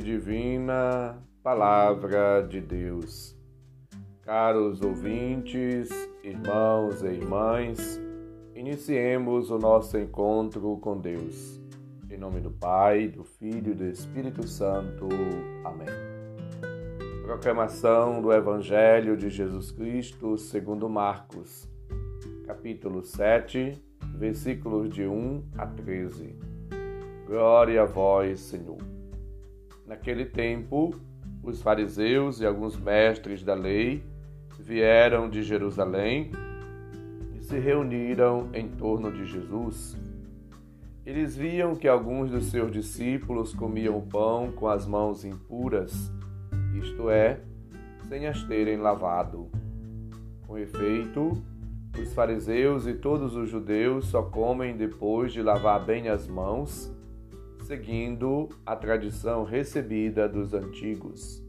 Divina, Palavra de Deus. Caros ouvintes, irmãos e irmãs, iniciemos o nosso encontro com Deus. Em nome do Pai, do Filho e do Espírito Santo. Amém. Proclamação do Evangelho de Jesus Cristo segundo Marcos, capítulo 7, versículos de 1 a 13. Glória a vós, Senhor. Naquele tempo, os fariseus e alguns mestres da lei vieram de Jerusalém e se reuniram em torno de Jesus. Eles viam que alguns dos seus discípulos comiam pão com as mãos impuras, isto é, sem as terem lavado. Com efeito, os fariseus e todos os judeus só comem depois de lavar bem as mãos seguindo a tradição recebida dos antigos.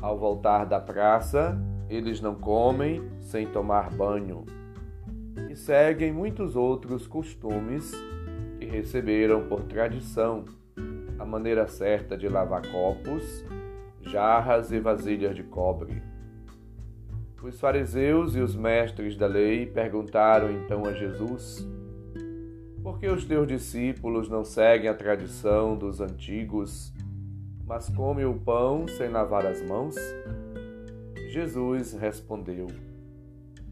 Ao voltar da praça, eles não comem sem tomar banho e seguem muitos outros costumes que receberam por tradição a maneira certa de lavar copos, jarras e vasilhas de cobre. Os fariseus e os mestres da lei perguntaram então a Jesus por que os teus discípulos não seguem a tradição dos antigos, mas comem o pão sem lavar as mãos? Jesus respondeu: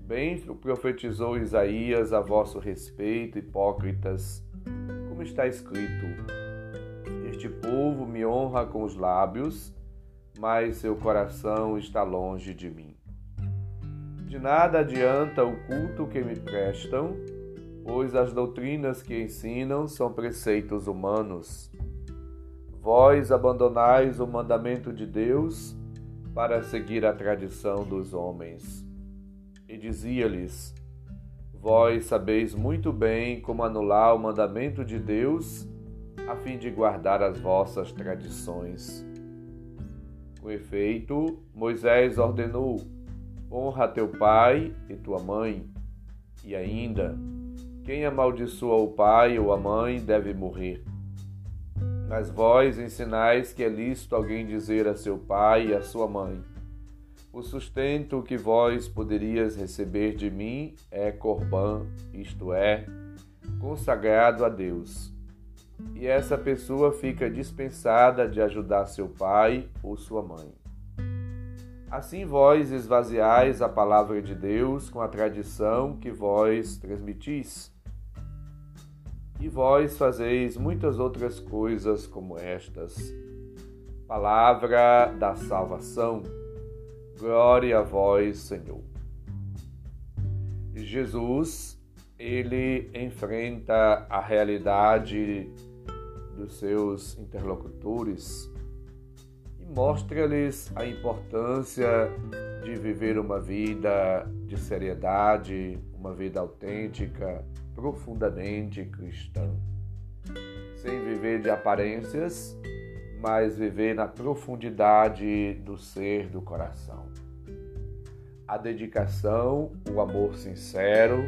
Bem profetizou Isaías a vosso respeito, hipócritas, como está escrito: Este povo me honra com os lábios, mas seu coração está longe de mim. De nada adianta o culto que me prestam pois as doutrinas que ensinam são preceitos humanos. Vós abandonais o mandamento de Deus para seguir a tradição dos homens. E dizia-lhes: Vós sabeis muito bem como anular o mandamento de Deus a fim de guardar as vossas tradições. Com efeito, Moisés ordenou: Honra teu pai e tua mãe, e ainda quem amaldiçoa o pai ou a mãe deve morrer. Mas vós ensinais que é lícito alguém dizer a seu pai e a sua mãe: O sustento que vós poderias receber de mim é corbã, isto é, consagrado a Deus. E essa pessoa fica dispensada de ajudar seu pai ou sua mãe. Assim vós esvaziais a palavra de Deus com a tradição que vós transmitis. E vós fazeis muitas outras coisas como estas. Palavra da salvação. Glória a vós, Senhor. Jesus, ele enfrenta a realidade dos seus interlocutores e mostra-lhes a importância de viver uma vida de seriedade, uma vida autêntica, profundamente cristã. Sem viver de aparências, mas viver na profundidade do ser do coração. A dedicação, o amor sincero,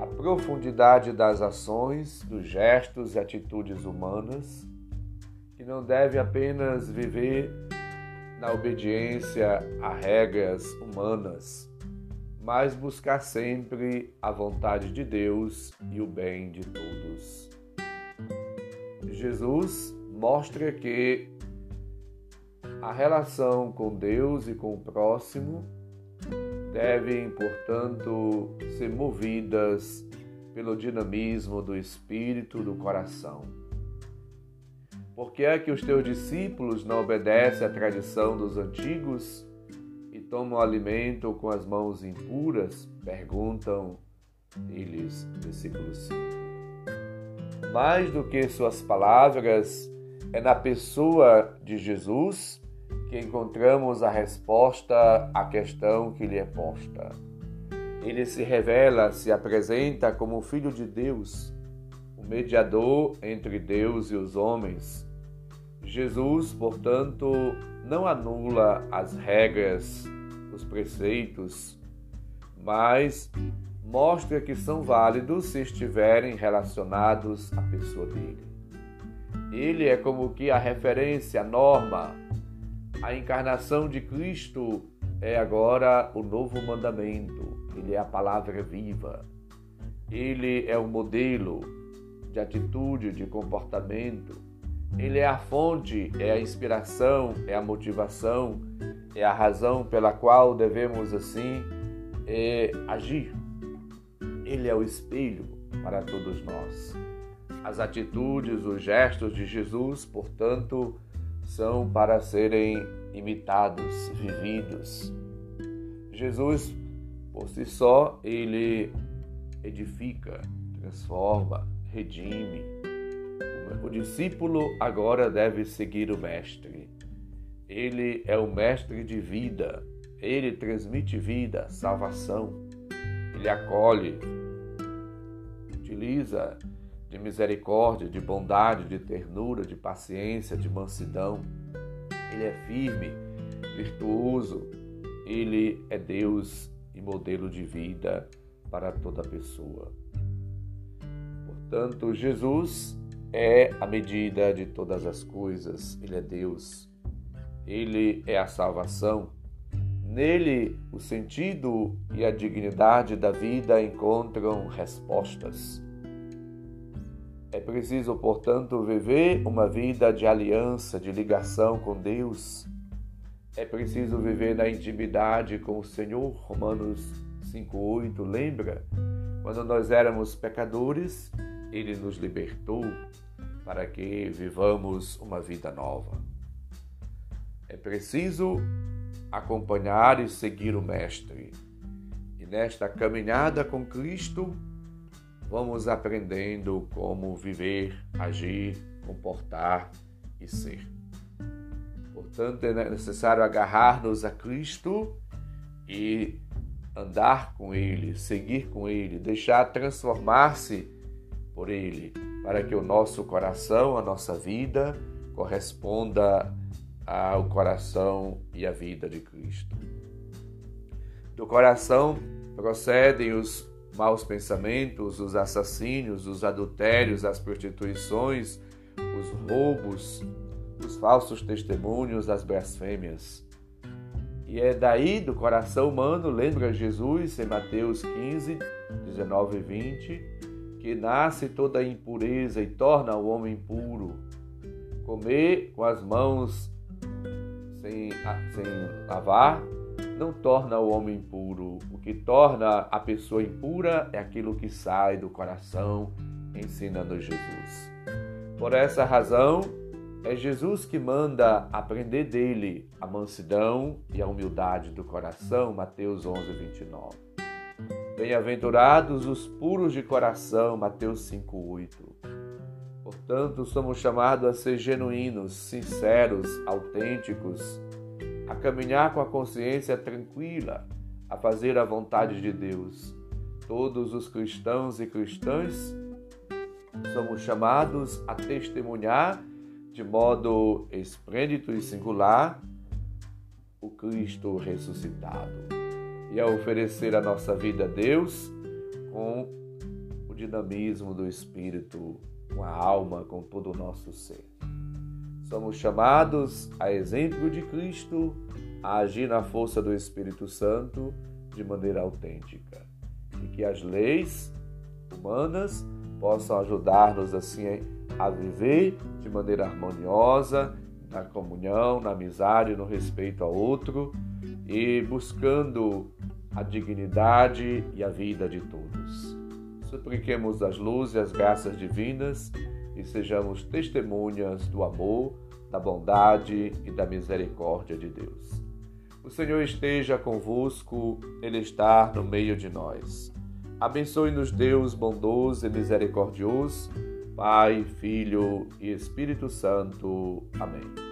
a profundidade das ações, dos gestos e atitudes humanas, que não deve apenas viver na obediência a regras humanas, mas buscar sempre a vontade de Deus e o bem de todos. Jesus mostra que a relação com Deus e com o próximo devem, portanto, ser movidas pelo dinamismo do espírito do coração. Por que é que os teus discípulos não obedecem à tradição dos antigos tomam alimento com as mãos impuras? Perguntam eles, versículo 5. Mais do que suas palavras, é na pessoa de Jesus que encontramos a resposta à questão que lhe é posta. Ele se revela, se apresenta como o Filho de Deus, o mediador entre Deus e os homens. Jesus, portanto, não anula as regras os preceitos, mas mostra que são válidos se estiverem relacionados à pessoa dele. Ele é como que a referência, a norma. A encarnação de Cristo é agora o novo mandamento. Ele é a palavra viva. Ele é o modelo de atitude, de comportamento. Ele é a fonte, é a inspiração, é a motivação, é a razão pela qual devemos assim é, agir. Ele é o espelho para todos nós. As atitudes, os gestos de Jesus, portanto, são para serem imitados, vividos. Jesus, por si só, ele edifica, transforma, redime. O discípulo agora deve seguir o Mestre. Ele é o Mestre de vida. Ele transmite vida, salvação. Ele acolhe, utiliza de misericórdia, de bondade, de ternura, de paciência, de mansidão. Ele é firme, virtuoso. Ele é Deus e modelo de vida para toda pessoa. Portanto, Jesus é a medida de todas as coisas, Ele é Deus, Ele é a salvação. Nele, o sentido e a dignidade da vida encontram respostas. É preciso, portanto, viver uma vida de aliança, de ligação com Deus. É preciso viver na intimidade com o Senhor. Romanos 5,8 lembra? Quando nós éramos pecadores, ele nos libertou para que vivamos uma vida nova. É preciso acompanhar e seguir o Mestre. E nesta caminhada com Cristo, vamos aprendendo como viver, agir, comportar e ser. Portanto, é necessário agarrar-nos a Cristo e andar com Ele, seguir com Ele, deixar transformar-se por Ele, para que o nosso coração, a nossa vida, corresponda ao coração e à vida de Cristo. Do coração procedem os maus pensamentos, os assassínios, os adultérios, as prostituições, os roubos, os falsos testemunhos, as blasfêmias. E é daí do coração humano, lembra Jesus em Mateus 15, 19 e 20, que nasce toda a impureza e torna o homem puro. Comer com as mãos sem, sem lavar não torna o homem puro. O que torna a pessoa impura é aquilo que sai do coração, ensinando Jesus. Por essa razão, é Jesus que manda aprender dele a mansidão e a humildade do coração, Mateus 11, 29. Bem-aventurados os puros de coração, Mateus 5:8. Portanto, somos chamados a ser genuínos, sinceros, autênticos, a caminhar com a consciência tranquila, a fazer a vontade de Deus. Todos os cristãos e cristãs somos chamados a testemunhar de modo esplêndido e singular o Cristo ressuscitado e a oferecer a nossa vida a Deus com o dinamismo do Espírito, com a alma, com todo o nosso ser. Somos chamados, a exemplo de Cristo, a agir na força do Espírito Santo de maneira autêntica e que as leis humanas possam ajudar-nos assim a viver de maneira harmoniosa, na comunhão, na amizade, no respeito ao outro e buscando a dignidade e a vida de todos. Supliquemos as luzes e as graças divinas e sejamos testemunhas do amor, da bondade e da misericórdia de Deus. O Senhor esteja convosco, Ele está no meio de nós. Abençoe-nos, Deus bondoso e misericordioso, Pai, Filho e Espírito Santo. Amém.